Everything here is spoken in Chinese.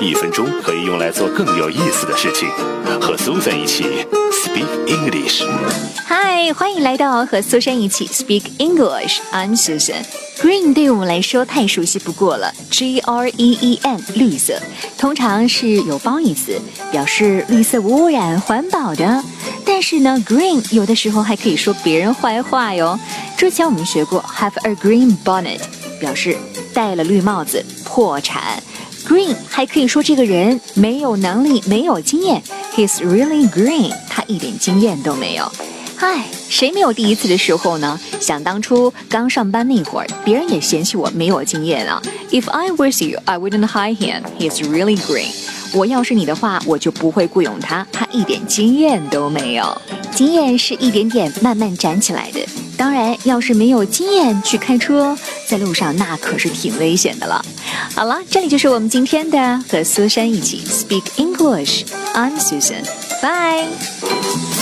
一分钟可以用来做更有意思的事情。和苏珊一起 Speak English。嗨，欢迎来到和苏珊一起 Speak English。I'm Susan。Green 对我们来说太熟悉不过了，G R E E N 绿色，通常是有褒义词，表示绿色无污染、环保的。但是呢，Green 有的时候还可以说别人坏话哟。之前我们学过 Have a green bonnet，表示戴了绿帽子破产。Green 还可以说这个人没有能力、没有经验，He's really green，他一点经验都没有。唉，谁没有第一次的时候呢？想当初刚上班那会儿，别人也嫌弃我没有经验啊。If I was you, I wouldn't hire him. He's really green. 我要是你的话，我就不会雇佣他，他一点经验都没有。经验是一点点慢慢攒起来的。当然，要是没有经验去开车，在路上那可是挺危险的了。好了，这里就是我们今天的和苏珊一起 Speak English. I'm Susan. Bye.